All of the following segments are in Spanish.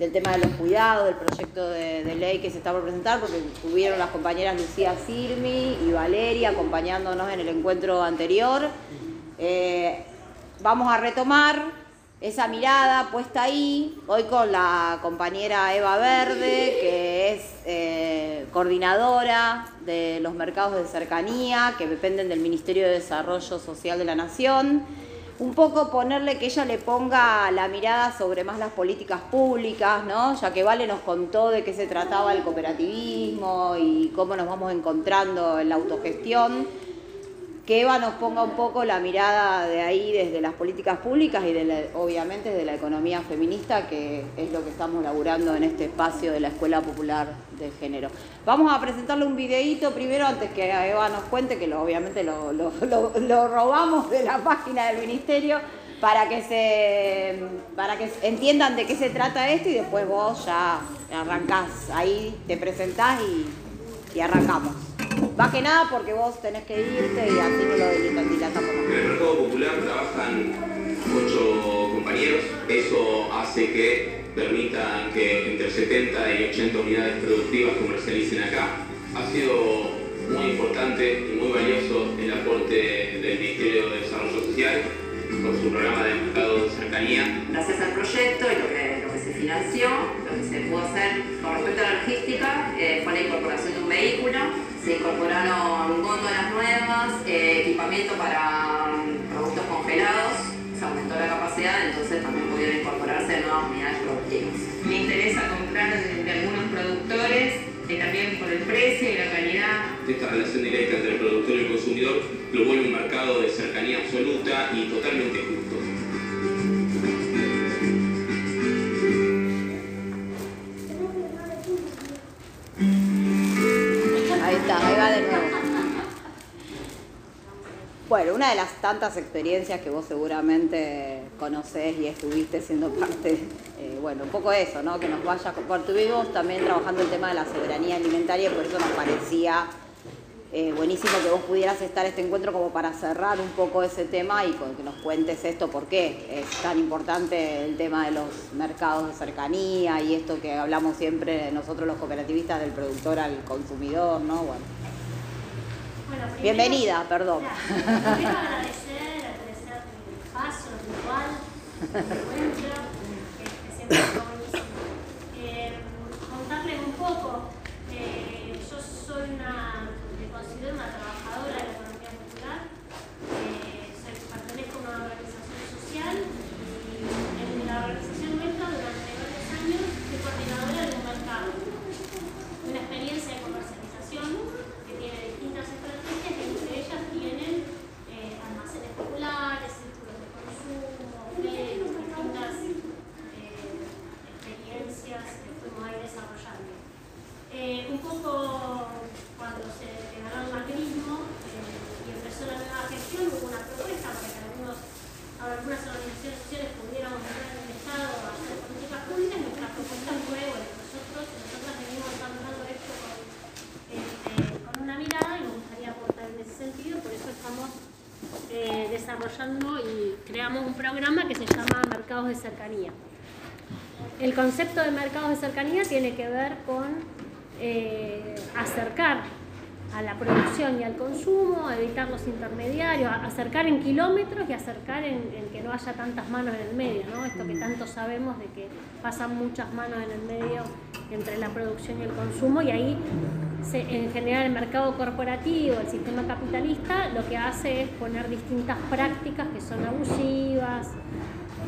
del tema de los cuidados, del proyecto de, ley que se está por presentar, porque tuvieron las compañeras Lucía Silmi y Valeria acompañándonos en el encuentro anterior. Eh, vamos a retomar esa mirada puesta ahí, hoy con la compañera Eva Verde, que es eh, coordinadora de los mercados de cercanía, que dependen del Ministerio de Desarrollo Social de la Nación un poco ponerle que ella le ponga la mirada sobre más las políticas públicas, ¿no? Ya que Vale nos contó de qué se trataba el cooperativismo y cómo nos vamos encontrando en la autogestión que Eva nos ponga un poco la mirada de ahí desde las políticas públicas y obviamente desde la economía feminista, que es lo que estamos laburando en este espacio de la Escuela Popular de Género. Vamos a presentarle un videíto primero antes que Eva nos cuente, que obviamente lo, lo, robamos de la página del Ministerio, para que, se, para que entiendan de qué se trata esto y después vos ya arrancás, ahí te presentás y, y arrancamos. Más que nada porque vos tenés que irte y así no lo dilatamos En el mercado popular trabajan ocho compañeros. Eso hace que permita que entre 70 y 80 unidades productivas comercialicen acá. Ha sido muy importante y muy valioso el aporte del Ministerio de Desarrollo Social con su programa de mercado de cercanía. Gracias al proyecto y lo que, lo que se financió, lo que se pudo hacer con respecto a la logística eh, fue la incorporación de un vehículo se incorporaron góndolas nuevas, eh, equipamiento para mm, productos congelados, se aumentó la capacidad, entonces también pudieron incorporarse nuevas unidades productivas. Me interesa comprar de, algunos productores, eh, también por el precio y la calidad. Esta relación directa entre el productor y el consumidor lo vuelve un mercado de cercanía absoluta y totalmente justo. Bueno, una de las tantas experiencias que vos seguramente conocés y estuviste siendo parte, eh, bueno, un poco eso, ¿no? Que nos vaya, porque tuvimos también trabajando el tema de la soberanía alimentaria y por eso nos parecía eh, buenísimo que vos pudieras estar este encuentro como para cerrar un poco ese tema y que nos cuentes esto, por qué es tan importante el tema de los mercados de cercanía y esto que hablamos siempre nosotros los cooperativistas del productor al consumidor, ¿no? Bueno. Bienvenida, perdón. Quiero agradecer, agradecer el paso, el igual, el encuentro, que siempre es buenísimo. Eh, contarles un poco, eh, yo soy una, me considero una trabajadora de la economía popular, eh, soy, pertenezco a una organización social y en la organización nuestra durante varios años fui coordinadora de un mercado, una experiencia de comercialización que tiene distintas estrategias y entre ellas tienen eh, almacenes populares, círculos de consumo, medios, distintas eh, experiencias que fuimos ahí desarrollando. Eh, un poco cuando se ganó el macrismo y empezó la nueva gestión hubo una propuesta para que algunos, algunas organizaciones sociales pudiéramos entrar en el Estado a hacer políticas públicas. Nuestra propuesta fue, bueno, nosotros, nosotras venimos abandonando esto con una mirada y me gustaría aportar en ese sentido, por eso estamos eh, desarrollando y creamos un programa que se llama Mercados de Cercanía. El concepto de mercados de cercanía tiene que ver con eh, acercar a la producción y al consumo, evitar los intermediarios, acercar en kilómetros y acercar en, que no haya tantas manos en el medio, ¿no? Esto que tanto sabemos de que pasan muchas manos en el medio entre la producción y el consumo y ahí en general el mercado corporativo, el sistema capitalista, lo que hace es poner distintas prácticas que son abusivas.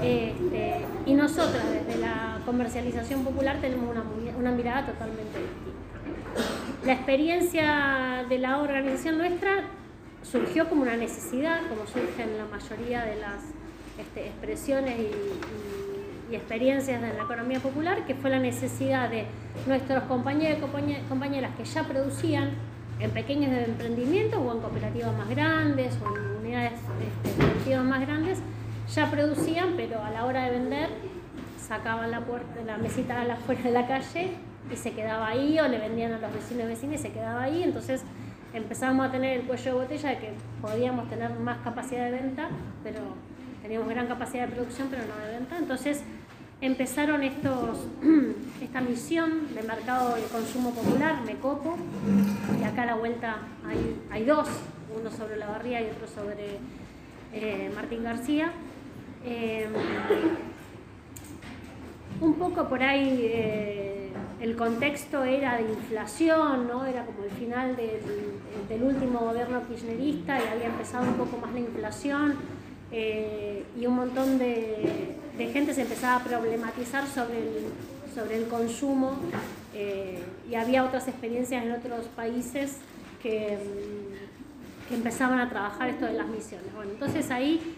Este, y nosotros desde la comercialización popular tenemos una, una mirada totalmente. La experiencia de la organización nuestra surgió como una necesidad, como surge la mayoría de las este, expresiones y experiencias de la economía popular, que fue la necesidad de nuestros compañeros y compañeras que ya producían en pequeños emprendimientos o en cooperativas más grandes o en unidades este, más grandes, ya producían, pero a la hora de vender sacaban la, puerta, la mesita a fuera de la calle y se quedaba ahí o le vendían a los vecinos y vecinas y se quedaba ahí. Entonces empezamos a tener el cuello de botella de que podíamos tener más capacidad de venta, pero teníamos gran capacidad de producción, pero no de venta. Entonces empezaron estos, esta misión de mercado de consumo popular, Mecopo, y acá a la vuelta hay, hay dos, uno sobre la barría y otro sobre eh, Martín García. Eh, un poco por ahí eh, el contexto era de inflación, ¿no? era como el final del, último gobierno kirchnerista y había empezado un poco más la inflación y un montón de, gente se empezaba a problematizar sobre el, sobre el consumo eh, y había otras experiencias en otros países que, que, empezaban a trabajar esto de las misiones. Bueno, entonces ahí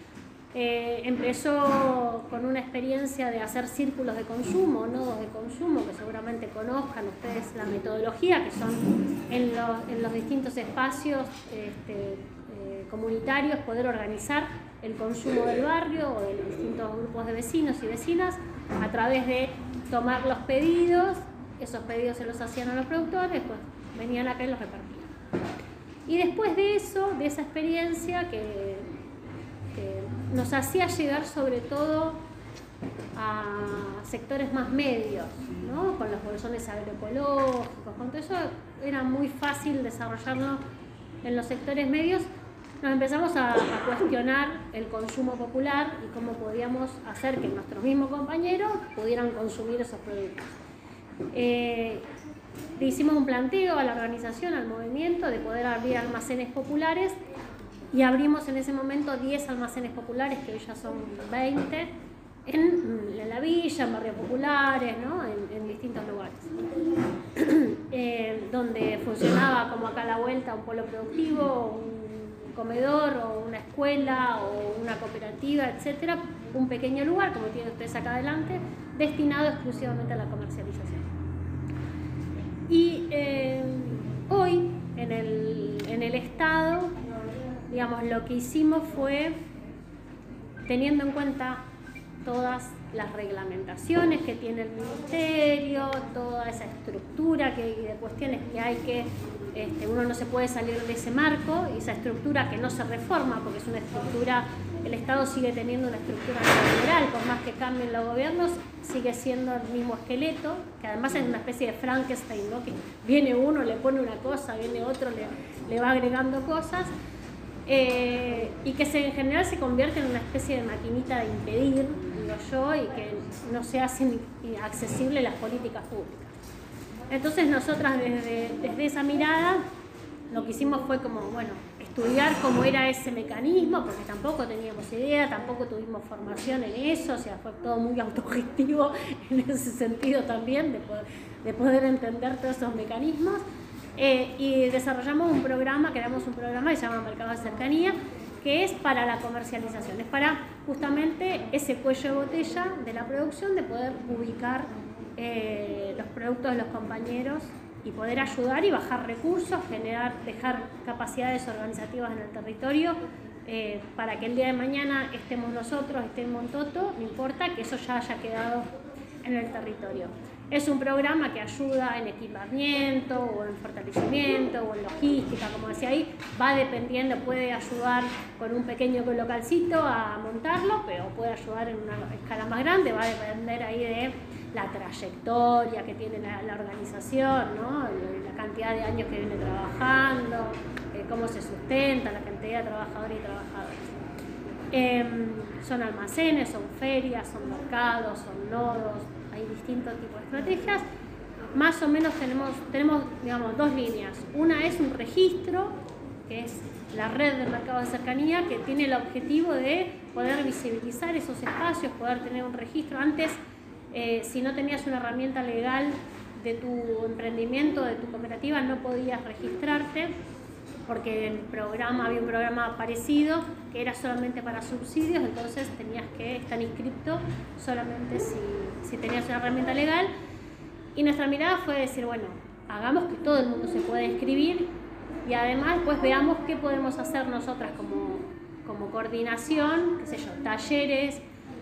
eh, empezó con una experiencia de hacer círculos de consumo, nodos de consumo, que seguramente conozcan ustedes la metodología, que son en los, en distintos espacios este, eh, comunitarios poder organizar el consumo del barrio o de los distintos grupos de vecinos y vecinas a través de tomar los pedidos, esos pedidos se los hacían a los productores, pues venían acá y los repartían. Y después de eso, de esa experiencia que, nos hacía llegar sobre todo a sectores más medios, ¿no? con los bolsones agroecológicos, con todo eso era muy fácil desarrollarlo en los sectores medios nos empezamos a, cuestionar el consumo popular y cómo podíamos hacer que nuestros mismos compañeros pudieran consumir esos productos. Eh, le hicimos un planteo a la organización, al movimiento, de poder abrir almacenes populares y abrimos en ese momento 10 almacenes populares, que hoy ya son 20, en, la villa, en barrios populares, ¿no? en, distintos lugares. Eh, donde funcionaba como acá a la vuelta un polo productivo, un comedor o una escuela o una cooperativa, etcétera, un pequeño lugar, como tienen ustedes acá adelante, destinado exclusivamente a la comercialización. Y eh, hoy, en el, en el Estado, digamos, lo que hicimos fue, teniendo en cuenta todas las reglamentaciones que tiene el ministerio, toda esa estructura que, de cuestiones que hay que este, uno no se puede salir de ese marco, esa estructura que no se reforma, porque es una estructura, el Estado sigue teniendo una estructura general, por más que cambien los gobiernos, sigue siendo el mismo esqueleto, que además es una especie de Frankenstein, ¿no? que viene uno, le pone una cosa, viene otro, le, le va agregando cosas, eh, y que se, en general se convierte en una especie de maquinita de impedir, digo yo, y que no se hacen accesibles las políticas públicas. Entonces nosotras desde, desde esa mirada lo que hicimos fue como, bueno, estudiar cómo era ese mecanismo, porque tampoco teníamos idea, tampoco tuvimos formación en eso, o sea, fue todo muy autogestivo en ese sentido también, de poder, de poder entender todos esos mecanismos. Eh, y desarrollamos un programa, creamos un programa que se llama Mercado de Cercanía, que es para la comercialización, es para justamente ese cuello de botella de la producción, de poder ubicar eh, los productos de los compañeros y poder ayudar y bajar recursos, generar, dejar capacidades organizativas en el territorio eh, para que el día de mañana estemos nosotros, estemos en Toto, no importa que eso ya haya quedado en el territorio. Es un programa que ayuda en equipamiento o en fortalecimiento o en logística, como decía ahí, va dependiendo, puede ayudar con un pequeño localcito a montarlo, pero puede ayudar en una escala más grande, va a depender ahí de la trayectoria que tiene la, organización, la cantidad de años que viene trabajando, eh, cómo se sustenta, la cantidad de trabajadores y trabajadoras. Em, son almacenes, son ferias, son mercados, son nodos, hay distintos tipos de estrategias. Más o menos tenemos, tenemos digamos, dos líneas. Una es un registro, que es la red de mercado de cercanía, que tiene el objetivo de poder visibilizar esos espacios, poder tener un registro. Antes eh, si no tenías una herramienta legal de tu emprendimiento, de tu cooperativa, no podías registrarte porque el programa, había un programa parecido que era solamente para subsidios, entonces tenías que estar inscrito solamente si, si tenías una herramienta legal. Y nuestra mirada fue decir, bueno, hagamos que todo el mundo se pueda inscribir y además pues veamos qué podemos hacer nosotras como, como coordinación, qué sé yo, talleres,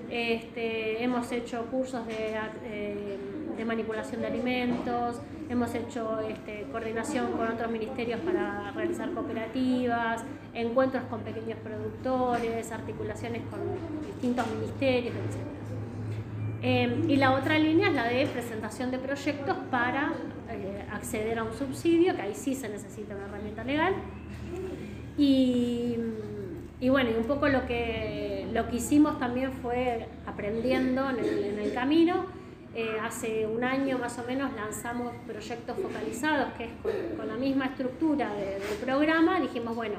este, hemos hecho cursos de, eh, de, manipulación de alimentos, hemos hecho este, coordinación con otros ministerios para realizar cooperativas, encuentros con pequeños productores, articulaciones con distintos ministerios, etc. Eh, y la otra línea es la de presentación de proyectos para eh, acceder a un subsidio, que ahí sí se necesita una herramienta legal. Y, bueno, y un poco lo que, lo que hicimos también fue aprendiendo en el camino. Eh, hace un año más o menos lanzamos proyectos focalizados, que es con, con la misma estructura de- del programa. Dijimos, bueno,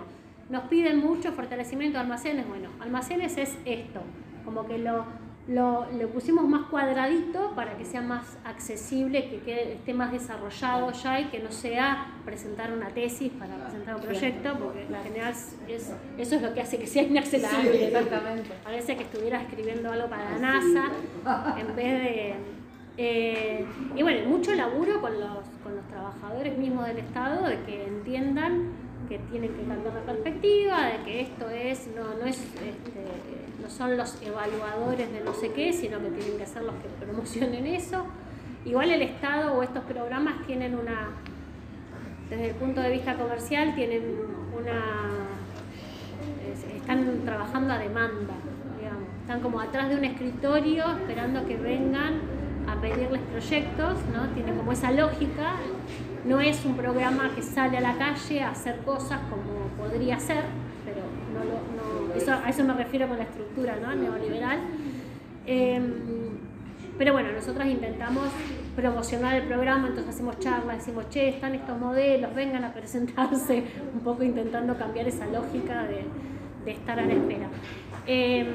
nos piden mucho fortalecimiento de almacenes. Bueno, almacenes es esto, como que lo, lo, lo pusimos más cuadradito para que sea más accesible, que quede- esté más desarrollado ya y que no sea presentar una tesis para presentar un proyecto, porque en general es, es- eso es lo que hace que sea inaccesible. ¿no? exactamente. Parece que estuviera escribiendo algo para la NASA en vez de... eh, y bueno, mucho laburo con los, con los trabajadores mismos del Estado de que entiendan que tienen que cambiar la perspectiva, de que esto es, no, no es, este, no son los evaluadores de no sé qué, sino que tienen que ser los que promocionen eso. Igual el Estado o estos programas tienen una, desde el punto de vista comercial, tienen una es- están trabajando a demanda. Están como atrás de un escritorio esperando que vengan a pedirles proyectos, ¿no? Tiene como esa lógica. No es un programa que sale a la calle a hacer cosas como podría ser, pero no lo, no- eso, a eso me refiero con la estructura ¿no? neoliberal. Em, pero bueno, nosotros intentamos promocionar el programa, entonces hacemos charlas, decimos, che, están estos modelos, vengan a presentarse, un poco intentando cambiar esa lógica de estar a la espera. Eh,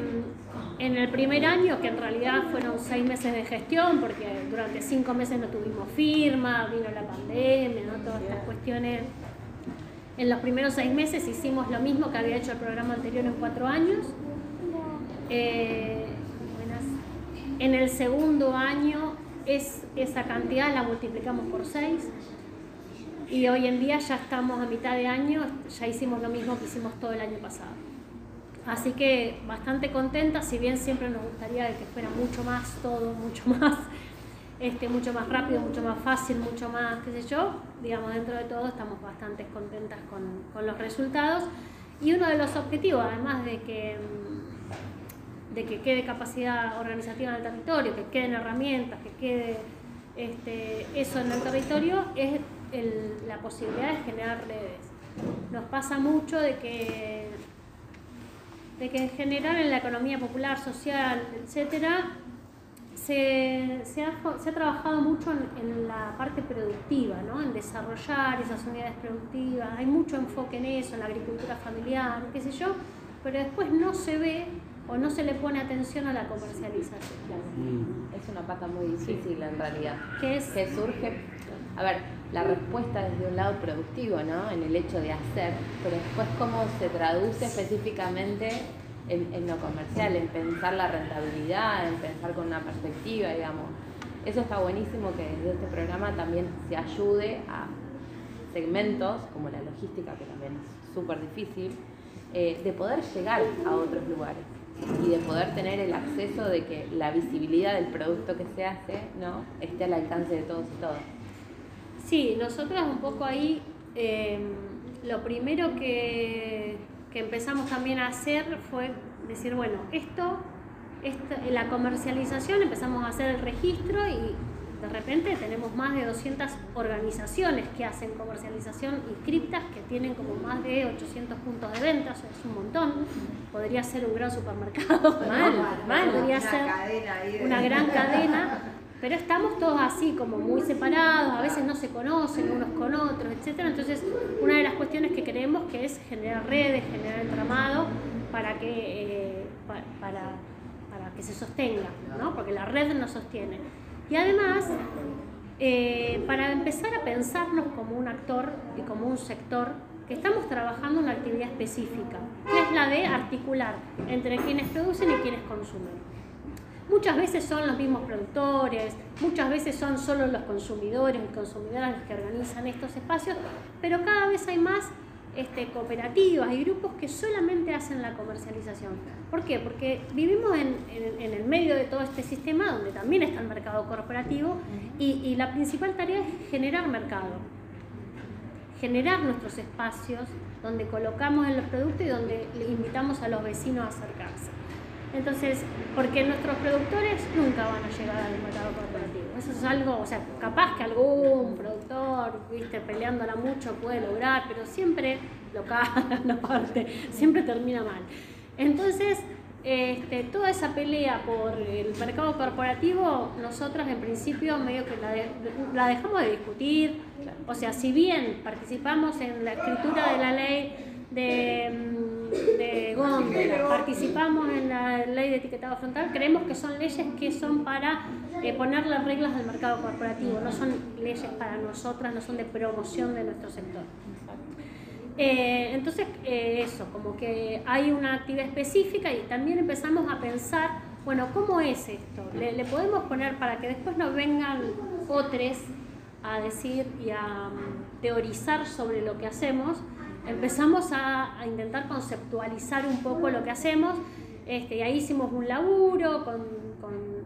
en el primer año, que en realidad fueron seis meses de gestión, porque durante cinco meses no tuvimos firma, vino la pandemia, todas estas cuestiones. En los primeros seis meses hicimos lo mismo que había hecho el programa anterior en cuatro años. Eh. En el segundo año es, esa cantidad la multiplicamos por 6 y hoy en día ya estamos a mitad de año, ya hicimos lo mismo que hicimos todo el año pasado. Así que bastante contenta, si bien siempre nos gustaría que fuera mucho más todo, mucho más, este, mucho más rápido, mucho más fácil, mucho más, qué sé yo, digamos, dentro de todo estamos bastante contentas con, los resultados. Y uno de los objetivos, además de que, mm, de que quede capacidad organizativa en el territorio, que queden herramientas, que quede este, eso en el territorio, es el- la posibilidad de generar redes. Nos pasa mucho de que de que en general en la economía popular, social, etcétera, se, se ha, se ha trabajado mucho en, en la parte productiva, ¿no? en desarrollar esas unidades productivas. Hay mucho enfoque en eso, en la agricultura familiar, qué sé yo, pero después no se ve o no se le pone atención a la comercialización. Es una pata muy difícil en realidad. Que surge, a ver, la respuesta desde un lado productivo, ¿no? En el hecho de hacer, pero después cómo se traduce específicamente en, lo comercial, en pensar la rentabilidad, en pensar con una perspectiva, digamos. Eso está buenísimo que desde este programa también se ayude a segmentos como la logística, que también es súper difícil, eh, de poder llegar a otros lugares y de poder tener el acceso de que la visibilidad del producto que se hace ¿no? esté al alcance de todos y todas. Sí, nosotras un poco ahí, eh, lo primero que, que empezamos también a hacer fue decir, bueno, esto, esta- la comercialización, empezamos a hacer el registro y de repente tenemos más de 200 organizaciones que hacen comercialización inscriptas que tienen como más de 800 puntos de venta, o sea, es un montón. Podría ser un gran supermercado, mal, podría una ser cadena una gran cadena, pero estamos todos así como muy separados, a veces no se conocen unos con otros, etcétera. Entonces, una de las cuestiones que queremos que es generar redes, generar entramado para que eh, pa- para, para que se sostenga, ¿no? Porque la red nos sostiene. Y además, eh, para empezar a pensarnos como un actor y como un sector que estamos trabajando una actividad específica, que es la de articular entre quienes producen y quienes consumen. Muchas veces son los mismos productores, muchas veces son solo los consumidores y consumidoras los que organizan estos espacios, pero cada vez hay más este, cooperativas y grupos que solamente hacen la comercialización. ¿Por qué? Porque vivimos en, el medio de todo este sistema donde también está el mercado corporativo y, y la principal tarea es generar mercado, generar nuestros espacios donde colocamos en los productos y donde invitamos a los vecinos a acercarse. Entonces, porque nuestros productores nunca van a llegar al mercado corporativo. Eso es algo, o sea, capaz que algún productor, viste, peleándola mucho puede lograr, pero siempre lo cagan aparte, siempre termina mal. Entonces, este, toda esa pelea por el mercado corporativo, nosotros en principio medio que la, la dejamos de discutir. O sea, si bien participamos en la escritura de la ley de, mm, de góndola, participamos en la ley de etiquetado frontal, creemos que son leyes que son para eh, poner las reglas del mercado corporativo, no son leyes para nosotras, no son de promoción de nuestro sector. Eh, entonces, eh, eso, como que hay una actividad específica y también empezamos a pensar, bueno, ¿cómo es esto? Le, le podemos poner para que después nos vengan otros a decir y a mm, teorizar sobre lo que hacemos, empezamos a, intentar conceptualizar un poco lo que hacemos. Este, y ahí hicimos un laburo con,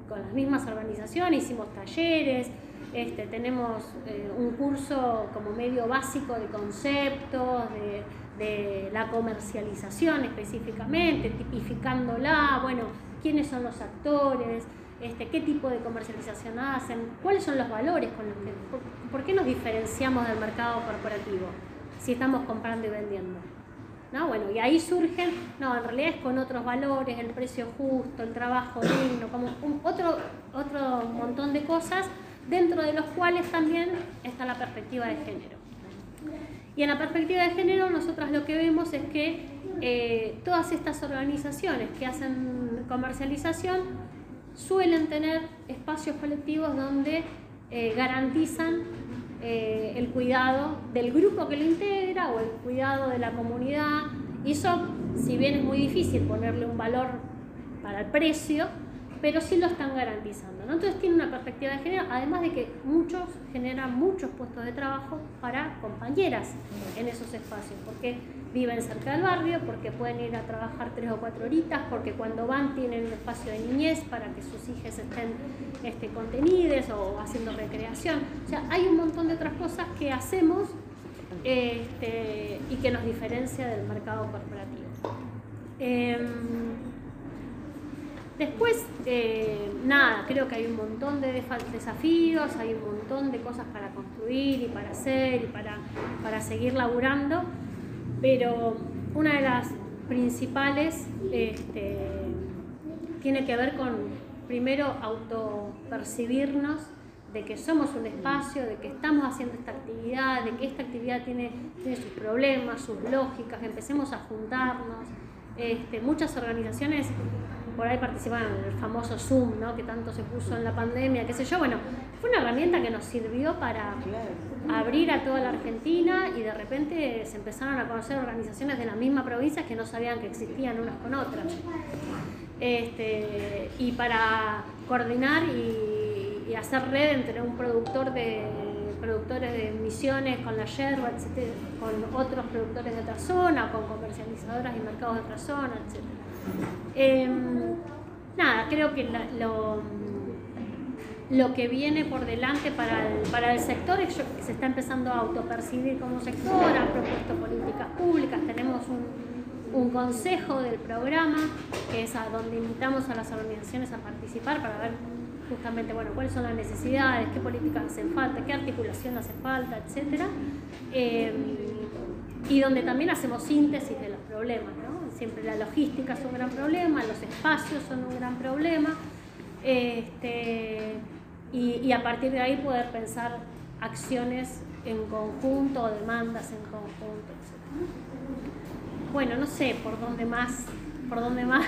las mismas organizaciones, hicimos talleres, este, tenemos eh, un curso como medio básico de conceptos, de, la comercialización específicamente, tipificándola, bueno, quiénes son los actores, este, qué tipo de comercialización hacen, cuáles son los valores con los que, por qué nos diferenciamos del mercado corporativo si estamos comprando y vendiendo. ¿No? Bueno, y ahí surgen, no, en realidad es con otros valores, el precio justo, el trabajo digno, como un, otro, otro montón de cosas dentro de los cuales también está la perspectiva de género. Y en la perspectiva de género nosotros lo que vemos es que eh, todas estas organizaciones que hacen comercialización suelen tener espacios colectivos donde eh, garantizan eh, el cuidado del grupo que lo integra o el cuidado de la comunidad. Y eso, si bien es muy difícil ponerle un valor para el precio, pero sí lo están garantizando. Entonces tiene una perspectiva de género, además de que muchos generan muchos puestos de trabajo para compañeras en esos espacios, porque viven cerca del barrio, porque pueden ir a trabajar tres o cuatro horitas, porque cuando van tienen un espacio de niñez para que sus hijas estén este, contenidos o haciendo recreación. O sea, hay un montón de otras cosas que hacemos este, y que nos diferencia del mercado corporativo. Eh, Después, eh, nada, creo que hay un montón de desafíos, hay un montón de cosas para construir y para hacer y para, para seguir laburando, pero una de las principales este, tiene que ver con, primero, autopercibirnos de que somos un espacio, de que estamos haciendo esta actividad, de que esta actividad tiene, tiene sus problemas, sus lógicas, empecemos a juntarnos. Este, muchas organizaciones por ahí participaban en el famoso Zoom, ¿no? que tanto se puso en la pandemia, qué sé yo. Bueno, fue una herramienta que nos sirvió para abrir a toda la Argentina y de repente se empezaron a conocer organizaciones de la misma provincia que no sabían que existían unas con otras. Este, y para coordinar y, y hacer red entre un productor de productores de emisiones con la yerba, etcétera, con otros productores de otra zona, con comercializadoras y mercados de otra zona, etc. Eh, nada, creo que lo, lo que viene por delante para el, para el sector es que se está empezando a autopercibir como sector, han propuesto políticas públicas, tenemos un, un consejo del programa que es donde invitamos a las organizaciones a participar para ver justamente bueno, cuáles son las necesidades, qué políticas hacen falta, qué articulación hace falta, etc. Eh, y donde también hacemos síntesis de los problemas. Siempre la logística es un gran problema, los espacios son un gran problema. Este, y, a partir de ahí poder pensar acciones en conjunto, demandas en conjunto, etc. Bueno, no sé por dónde más, por dónde más,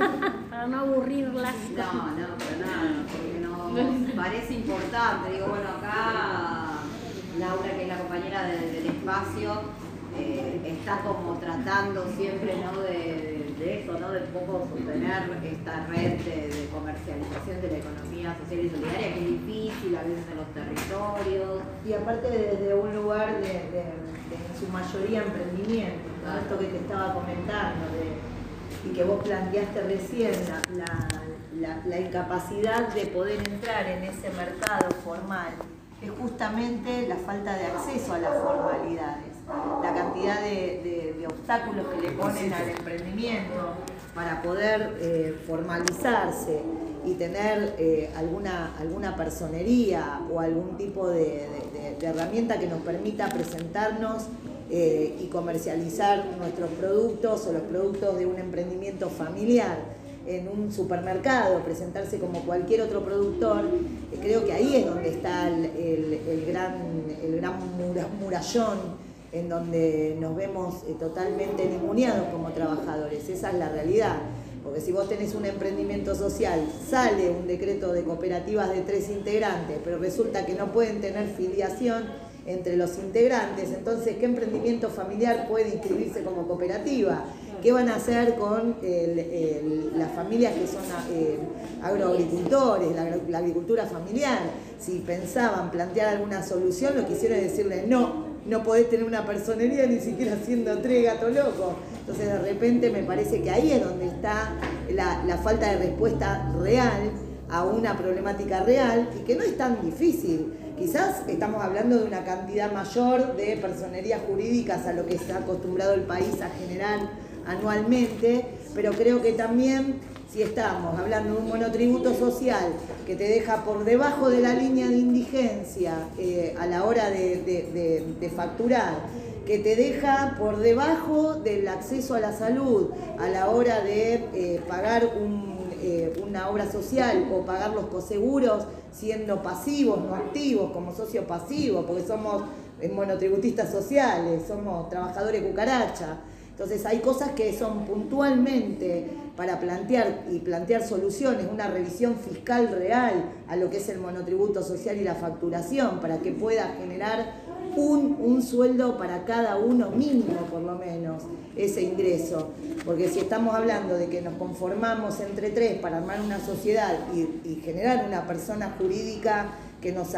para no aburrirlas. No, no, pero nada, porque no parece importante. Digo, bueno, acá Laura, que es la compañera de, del espacio, eh, está como tratando siempre ¿no? de, de, eso, ¿no? de un poco sostener esta red de, de, comercialización de la economía social y solidaria, que es difícil a veces en los territorios. Y aparte desde un lugar de, de en su mayoría emprendimiento, ¿no? esto que te estaba comentando, y que vos planteaste recién, la, la, la incapacidad de poder entrar en ese mercado formal, es justamente la falta de acceso a las formalidades la cantidad de, de, de, obstáculos que le ponen al emprendimiento. para poder eh, formalizarse y tener eh, alguna, alguna personería o algún tipo de, de- herramienta que nos permita presentarnos eh, y comercializar nuestros productos o los productos de un emprendimiento familiar en un supermercado, presentarse como cualquier otro productor, creo que ahí es donde está el, el- el gran, el gran mura- murallón en donde nos vemos eh, totalmente ninguneados como trabajadores. Esa es la realidad. Porque si vos tenés un emprendimiento social, sale un decreto de cooperativas de tres integrantes, pero resulta que no pueden tener filiación entre los integrantes, entonces, ¿qué emprendimiento familiar puede inscribirse como cooperativa? ¿Qué van a hacer con las familias que son eh, agroagricultores, la, agro- la agricultura familiar? Si pensaban plantear alguna solución, lo que hicieron es decirle, no, no podés tener una personería ni siquiera siendo tres gato loco. Entonces de repente me parece que ahí es donde está la, la falta de respuesta real a una problemática real y que no es tan difícil. Quizás estamos hablando de una cantidad mayor de personerías jurídicas a lo que está acostumbrado el país a generar anualmente, pero creo que también si estamos hablando de un monotributo social que te deja por debajo de la línea de indigencia eh, a la hora de, facturar, que te deja por debajo del acceso a la salud a la hora de eh, pagar eh, una obra social o pagar los coseguros siendo pasivos, no activos, como socio pasivo, porque somos monotributistas sociales, somos trabajadores cucaracha. Entonces hay cosas que son puntualmente para plantear y plantear soluciones, una revisión fiscal real a lo que es el monotributo social y la facturación, para que pueda generar un, un sueldo para cada uno mínimo por lo menos, ese ingreso. Porque si estamos hablando de que nos conformamos entre tres para armar una sociedad y, generar una persona jurídica que nos,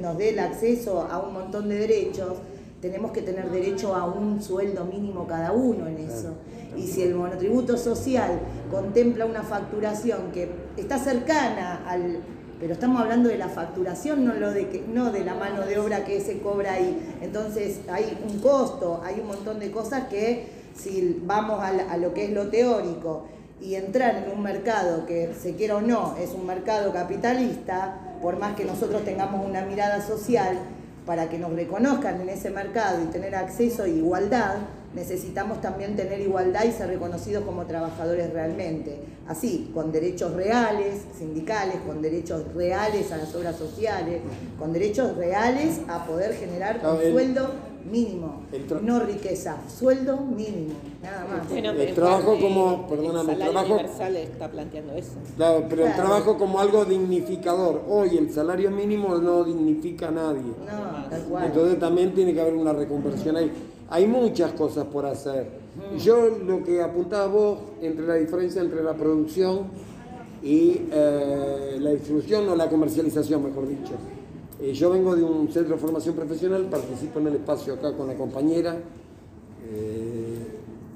nos dé el acceso a un montón de derechos, tenemos que tener derecho a un sueldo mínimo cada uno en eso. Y si el monotributo social contempla una facturación que está cercana al... Pero estamos hablando de la facturación, no, lo de que, no de la mano de obra que se cobra ahí. Entonces hay un costo, hay un montón de cosas que si vamos a, lo que es lo teórico y entrar en un mercado que se quiera o no es un mercado capitalista, por más que nosotros tengamos una mirada social, para que nos reconozcan en ese mercado y tener acceso e igualdad, necesitamos también tener igualdad y ser reconocidos como trabajadores realmente. Así, con derechos reales, sindicales, con derechos reales a las obras sociales, con derechos reales a poder generar un el- sueldo mínimo, tra- no riqueza, sueldo mínimo, nada más. Bueno, El trabajo como- perdóname, el salario trabajo- universal está planteando eso. Claro, pero el trabajo como algo dignificador. Hoy el salario mínimo no dignifica a nadie. No, tal cual. Entonces también tiene que haber una reconversión ahí. Hay muchas cosas por hacer. Mm. Yo lo que apuntaba vos entre la diferencia entre la producción y eh, la distribución o la comercialización, mejor dicho. Eh, yo vengo de un centro de formación profesional, participo en el espacio acá con la compañera eh,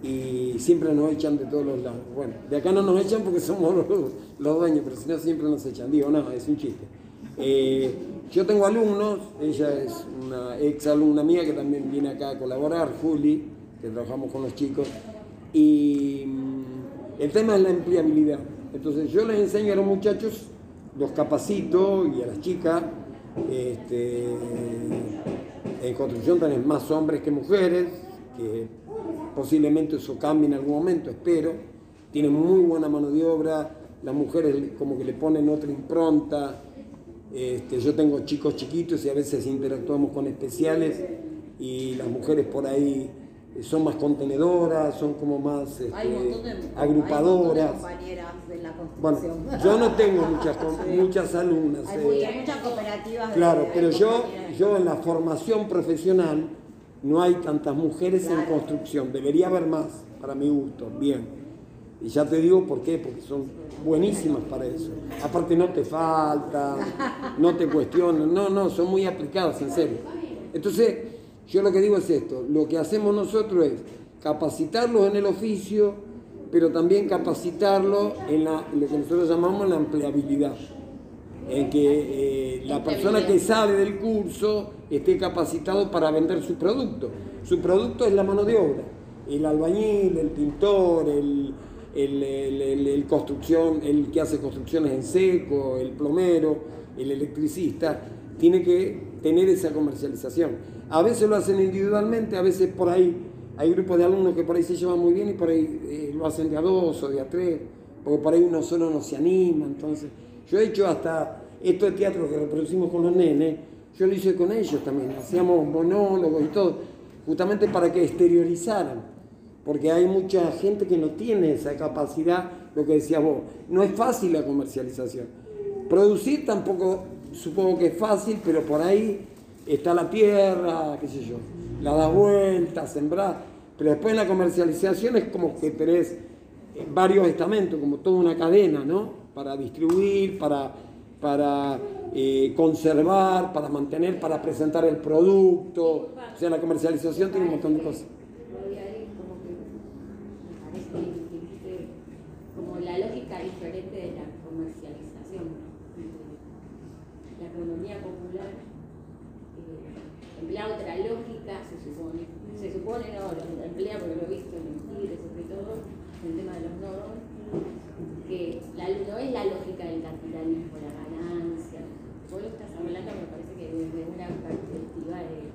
y siempre nos echan de todos los lados. Bueno, de acá no nos echan porque somos los, dueños, pero si no siempre nos echan. Digo, no, es un chiste. Eh, yo tengo alumnos, ella es una ex alumna mía que también viene acá a colaborar, Juli, que trabajamos con los chicos, y mm, el tema es la empleabilidad. Entonces yo les enseño a los muchachos, los capacito y a las chicas, este, en construcción tenés más hombres que mujeres, que posiblemente eso cambie en algún momento, espero. Tienen muy buena mano de obra, las mujeres como que le ponen otra impronta. Este, yo tengo chicos chiquitos y a veces interactuamos con especiales y las mujeres por ahí son más contenedoras, son como más este, Hay un montón de, hay un montón de agrupadoras. compañeras en la Bueno, yo no tengo muchas, con- muchas alumnas. Hay eh, muchas, muchas cooperativas. Claro, de pero yo, yo en la formación profesional no hay tantas mujeres en construcción. Debería haber más, para mi gusto. Bien. Y ya te digo por qué, porque son buenísimas para eso. Aparte no te faltan, no te cuestionan, no, no, son muy aplicadas, en serio. Entonces, yo lo que digo es esto, lo que hacemos nosotros es capacitarlos en el oficio, pero también capacitarlos en la- lo que nosotros llamamos la empleabilidad en que eh, la persona que sale del curso esté capacitado para vender su producto. Su producto es la mano de obra, el albañil, el pintor, el, el, el- el- el construcción, el que hace construcciones en seco, el plomero, el electricista, tiene que tener esa comercialización. A veces lo hacen individualmente, a veces por ahí hay grupos de alumnos que por ahí se llevan muy bien y por ahí eh, lo hacen de a dos o de a tres, porque por ahí uno solo no se anima. Entonces, yo he hecho hasta esto de teatro que reproducimos con los nenes, yo lo hice con ellos también, hacíamos monólogos y todo, justamente para que exteriorizaran porque hay mucha gente que no tiene esa capacidad, lo que decías vos, no es fácil la comercialización. Producir tampoco supongo que es fácil, pero por ahí está la tierra, qué sé yo, la das vuelta, sembrar, pero después la comercialización es como que tenés eh, varios estamentos, como toda una cadena, ¿no? Para distribuir, para, para eh, conservar, para mantener, para presentar el producto. O sea, la comercialización tiene un montón de cosas. Como la lógica diferente de la comercialización. La economía popular emplea otra lógica, se supone. Se supone, no, lo emplea porque lo he visto en el Tigre, sobre todo, en el tema de los nodos, que la, no es la lógica del capitalismo, la ganancia. Vos lo estás hablando, me parece que desde una perspectiva de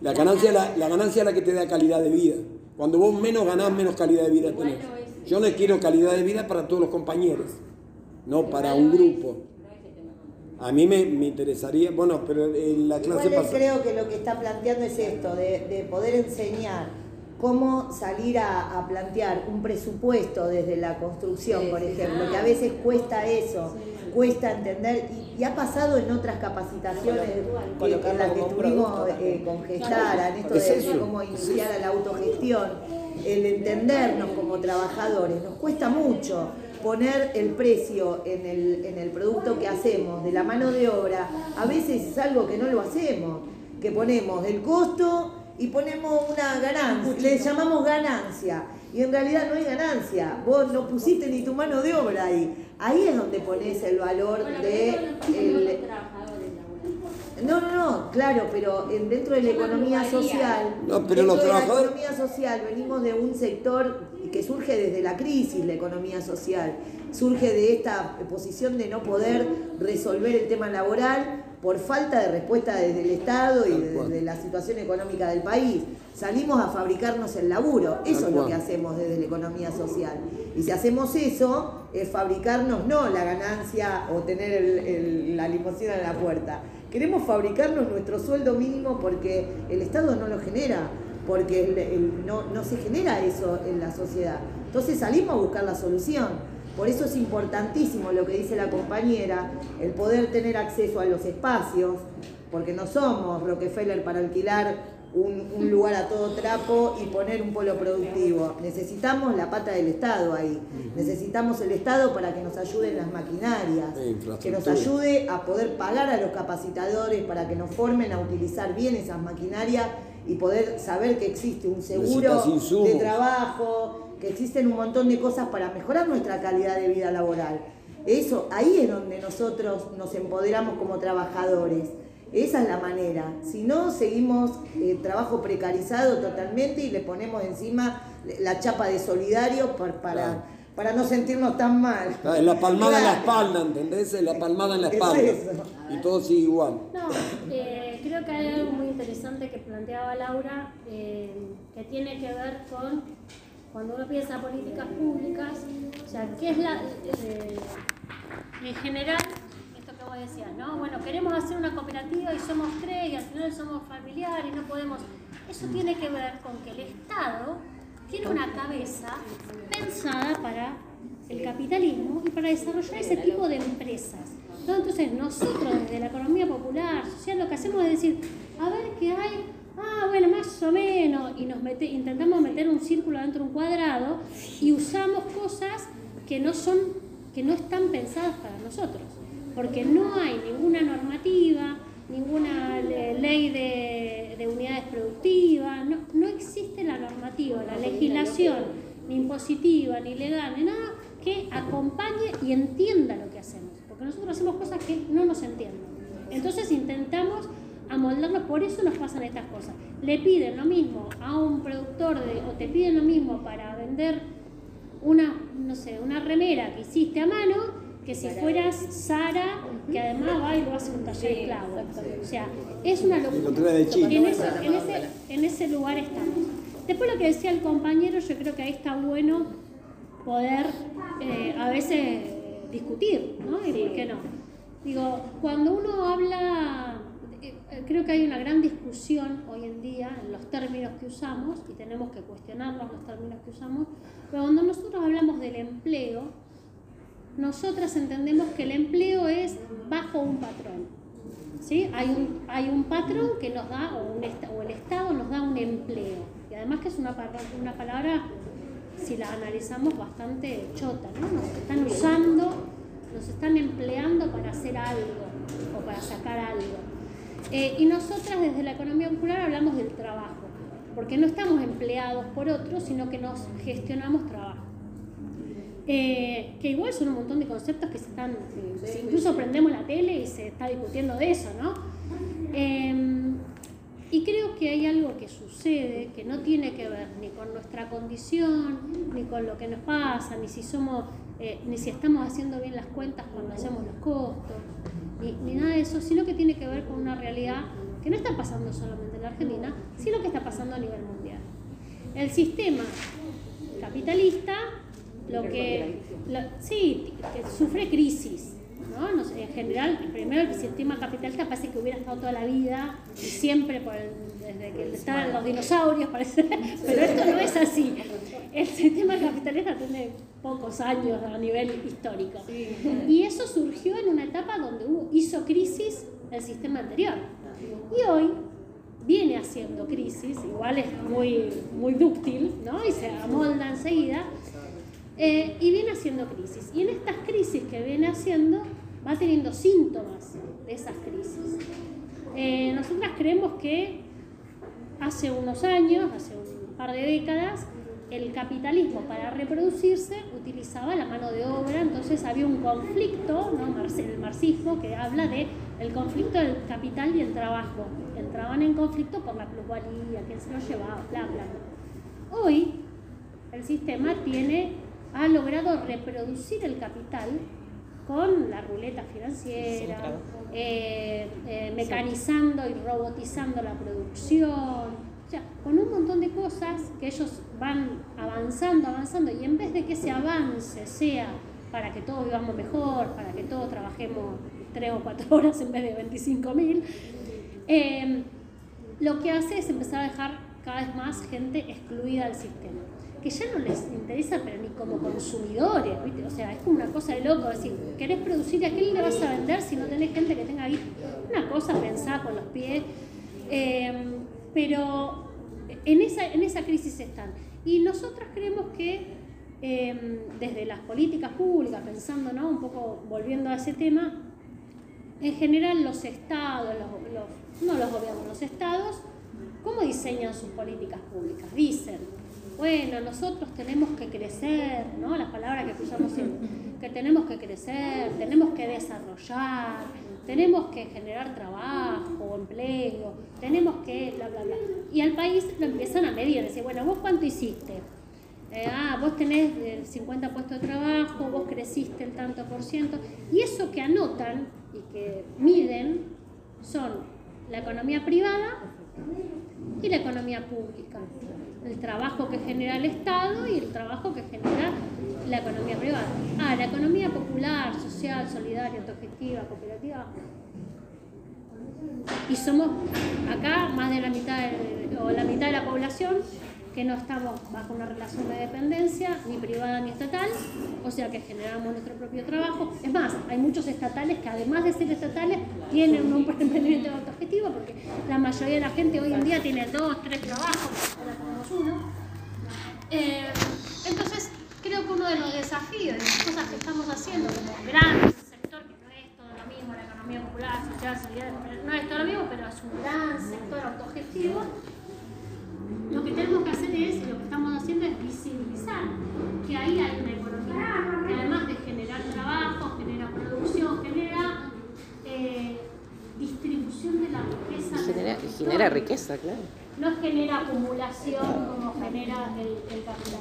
La ganancia, la, la ganancia es la que te da calidad de vida. Cuando vos menos ganás, menos calidad de vida tenés. Yo no quiero calidad de vida para todos los compañeros, no para un grupo. A mí me, me interesaría, bueno, pero en la clase Igual pasada... creo que lo que está planteando es esto, de, de poder enseñar cómo salir a, a plantear un presupuesto desde la construcción, Sí, por ejemplo, ah. que a veces cuesta eso, cuesta entender, y, y ha pasado en otras capacitaciones que, en las que estuvimos eh, con Gestara, en esto Es de, cómo iniciar a la autogestión, el entendernos como trabajadores, nos cuesta mucho poner el precio en el, en el producto que hacemos, de la mano de obra, a veces es algo que no lo hacemos, que ponemos el costo y ponemos una ganancia, le llamamos ganancia, y en realidad no hay ganancia, vos no pusiste ni tu mano de obra ahí, ahí es donde pones el valor Bueno, de... el-. No, no, no, claro, pero en- dentro de la economía social, No, pero dentro los de la trabajadores- economía social venimos de un sector que surge desde la crisis, la economía social, surge de esta posición de no poder resolver el tema laboral por falta de respuesta desde el Estado y Tal de- cual. de la situación económica del país. Salimos a fabricarnos el laburo, eso es lo que hacemos desde la economía social. Y si hacemos eso, es fabricarnos no la ganancia o tener el- el- la limusina en la puerta. Queremos fabricarnos nuestro sueldo mínimo porque el Estado no lo genera, porque no, no se genera eso en la sociedad. Entonces salimos a buscar la solución. Por eso es importantísimo lo que dice la compañera, el poder tener acceso a los espacios, porque no somos Rockefeller para alquilar un, un lugar a todo trapo y poner un polo productivo. Necesitamos la pata del Estado ahí. Necesitamos el Estado para que nos ayuden las maquinarias, que nos ayude a poder pagar a los capacitadores para que nos formen a utilizar bien esas maquinarias y poder saber que existe un seguro de trabajo, que existen un montón de cosas para mejorar nuestra calidad de vida laboral. Eso, ahí es donde nosotros nos empoderamos como trabajadores. Esa es la manera. Si no, seguimos eh, trabajo precarizado totalmente y le ponemos encima la chapa de solidario par- para, Claro. para no sentirnos tan mal. Ah, La palmada en la espalda, ¿entendés? La palmada en la Es espalda. Y todo sigue igual. No, eh, creo que hay algo muy interesante que planteaba Laura, eh, que tiene que ver con cuando uno piensa políticas públicas, o sea, ¿qué es la... eh, en general, vos decías, ¿no? Bueno, queremos hacer una cooperativa y somos tres y al final somos familiares, no podemos... Eso tiene que ver con que el Estado tiene una cabeza pensada para el capitalismo y para desarrollar ese tipo de empresas. Entonces nosotros desde la economía popular, social, lo que hacemos es decir, a ver qué hay, ah, bueno, más o menos, y nos mete, intentamos meter un círculo dentro de un cuadrado y usamos cosas que no son, que no están pensadas para nosotros, porque no hay ninguna normativa, ninguna le- ley de, de unidades productivas, no, no existe la normativa, la legislación, ni impositiva, ni legal, ni nada, que acompañe y entienda lo que hacemos, porque nosotros hacemos cosas que no nos entienden. Entonces intentamos amoldarnos, por eso nos pasan estas cosas. Le piden lo mismo a un productor de, o te piden lo mismo para vender una, no sé, una remera que hiciste a mano que si fueras Sara, que además va y lo hace un taller esclavo. O sea, es una locura. trae de China. En ese, en, ese, en ese lugar estamos. Después lo que decía el compañero, yo creo que ahí está bueno poder eh, a veces discutir, ¿no? ¿Y por qué no? Digo, cuando uno habla, eh, eh, creo que hay una gran discusión hoy en día en los términos que usamos y tenemos que cuestionarnos los términos que usamos, pero cuando nosotros hablamos del empleo, nosotras entendemos que el empleo es bajo un patrón. ¿sí? Hay, un, hay un patrón que nos da, o, un o el Estado nos da un empleo. Y además que es una, una palabra, si la analizamos, bastante chota. ¿no? Nos están usando, nos están empleando para hacer algo o para sacar algo. Eh, y nosotras desde la economía popular hablamos del trabajo, porque no estamos empleados por otros, sino que nos gestionamos trabajo. Eh, que igual son un montón de conceptos que se están, eh, incluso prendemos la tele y se está discutiendo de eso, ¿no? Eh, y creo que hay algo que sucede que no tiene que ver ni con nuestra condición, ni con lo que nos pasa, ni si somos, eh, ni si estamos haciendo bien las cuentas cuando hacemos los costos, ni, ni nada de eso, sino que tiene que ver con una realidad que no está pasando solamente en la Argentina, sino que está pasando a nivel mundial. El sistema capitalista, lo que, lo- sí, que sufre crisis, ¿no? No sé, en general, primero el sistema capitalista parece que hubiera estado toda la vida y siempre por el- desde que estaban los dinosaurios, parece, pero esto no es así. El sistema capitalista tiene pocos años a nivel histórico. Y eso surgió en una etapa donde hubo, hizo crisis el sistema anterior. Y hoy viene haciendo crisis, igual es muy, muy dúctil, ¿no? Y se amolda enseguida, eh, y viene haciendo crisis. Y en estas crisis que viene haciendo, va teniendo síntomas de esas crisis. Eh, nosotras creemos que hace unos años, hace un par de décadas, el capitalismo para reproducirse utilizaba la mano de obra, entonces había un conflicto, ¿no? El marxismo, que habla de el conflicto del capital y el trabajo. Entraban en conflicto por la plusvalía, quién se lo llevaba, bla, bla. Hoy el sistema tiene, ha logrado reproducir el capital con la ruleta financiera, eh, eh, mecanizando y robotizando la producción, o sea, con un montón de cosas que ellos van avanzando, avanzando, y en vez de que ese avance sea para que todos vivamos mejor, para que todos trabajemos tres o cuatro horas en vez de 25 mil, eh, lo que hace es empezar a dejar cada vez más gente excluida del sistema. Que ya no les interesa, pero ni como consumidores, ¿viste? O sea, es como una cosa de loco. decir, ¿querés producir? ¿A quién le vas a vender si no tenés gente que tenga ahí? Una cosa pensada con los pies. Eh, pero en esa, en esa crisis están. Y nosotros creemos que eh, desde las políticas públicas, pensando ¿no? un poco, volviendo a ese tema, en general los estados, no los gobiernos, los estados, ¿cómo diseñan sus políticas públicas? Dicen, bueno, nosotros tenemos que crecer, ¿no? Las palabras que escuchamos siempre, que tenemos que crecer, tenemos que desarrollar, tenemos que generar trabajo, empleo, tenemos que bla, bla, bla. Y al país lo empiezan a medir, decir, bueno, ¿vos cuánto hiciste? Eh, ah, vos tenés el 50 puestos de trabajo, vos creciste el tanto por ciento. Y eso que anotan y que miden son la economía privada y la economía pública. El trabajo que genera el Estado y el trabajo que genera la economía privada. Ah, la economía popular, social, solidaria, autogestiva, cooperativa. Y somos acá más de la mitad de, o la mitad de la población que no estamos bajo una relación de dependencia, ni privada ni estatal, o sea que generamos nuestro propio trabajo. Es más, hay muchos estatales que además de ser estatales tienen un emprendimiento autogestivo, porque la mayoría de la gente hoy en día tiene dos, tres trabajos, ahora tenemos uno. Eh, entonces, creo que uno de los desafíos, de las cosas que estamos haciendo como gran sector, que no es todo lo mismo, la economía popular, social, solidaria, no es todo lo mismo, pero es un gran sector autogestivo, lo que tenemos que hacer es, y lo que estamos haciendo es visibilizar que ahí hay una economía que además de generar trabajo, genera producción, genera eh, distribución de la riqueza. Genera, genera riqueza, claro. No genera acumulación como genera el, el capital.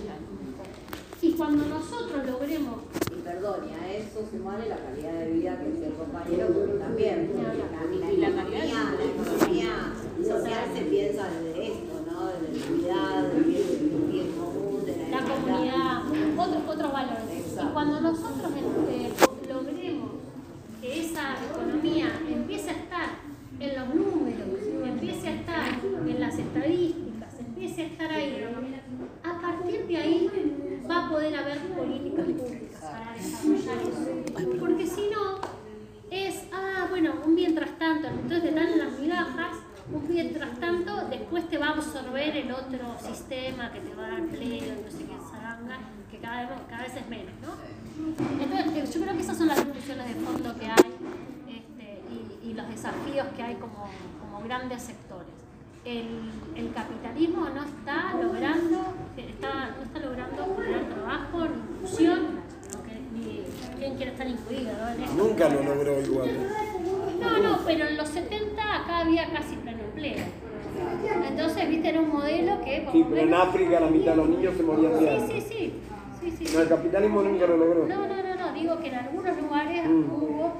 Y cuando nosotros logremos Y perdón, y a eso sumarle la calidad de vida que el compañero, porque también la, la, Y la economía, calidad la economía social se piensa desde esto, Desde la unidad, del bien, común, de la, la comunidad, otros, otros valores. Y cuando nosotros eh, logremos que esa economía empiece a estar en los números, empiece a estar en las estadísticas, empiece a estar ahí, a partir de ahí va a poder haber políticas públicas para desarrollar eso. Porque si no, es, ah, bueno, un mientras tanto, entonces te dan las migajas, un mientras tanto, después te va a absorber el otro sistema que te va a dar empleo, no sé qué zaranga, que cada vez, cada vez es menos, ¿no? Entonces, eh, yo creo que esas son las discusiones de fondo que hay este, y, y los desafíos que hay como, como grandes sectores. El, el capitalismo no está logrando, está, no está logrando generar trabajo, ni inclusión, ni quién quiere estar incluido, ¿no? Nunca lo logró igual. No, no, pero en los 70 acá había casi pleno empleo. Entonces, viste, era un modelo que... Sí, pero en África la mitad de los niños se morían de Sí, hambre. sí, sí. sí, sí, sí. No, el capitalismo nunca lo logró. No, no, no, no, digo que en algunos lugares Mm. hubo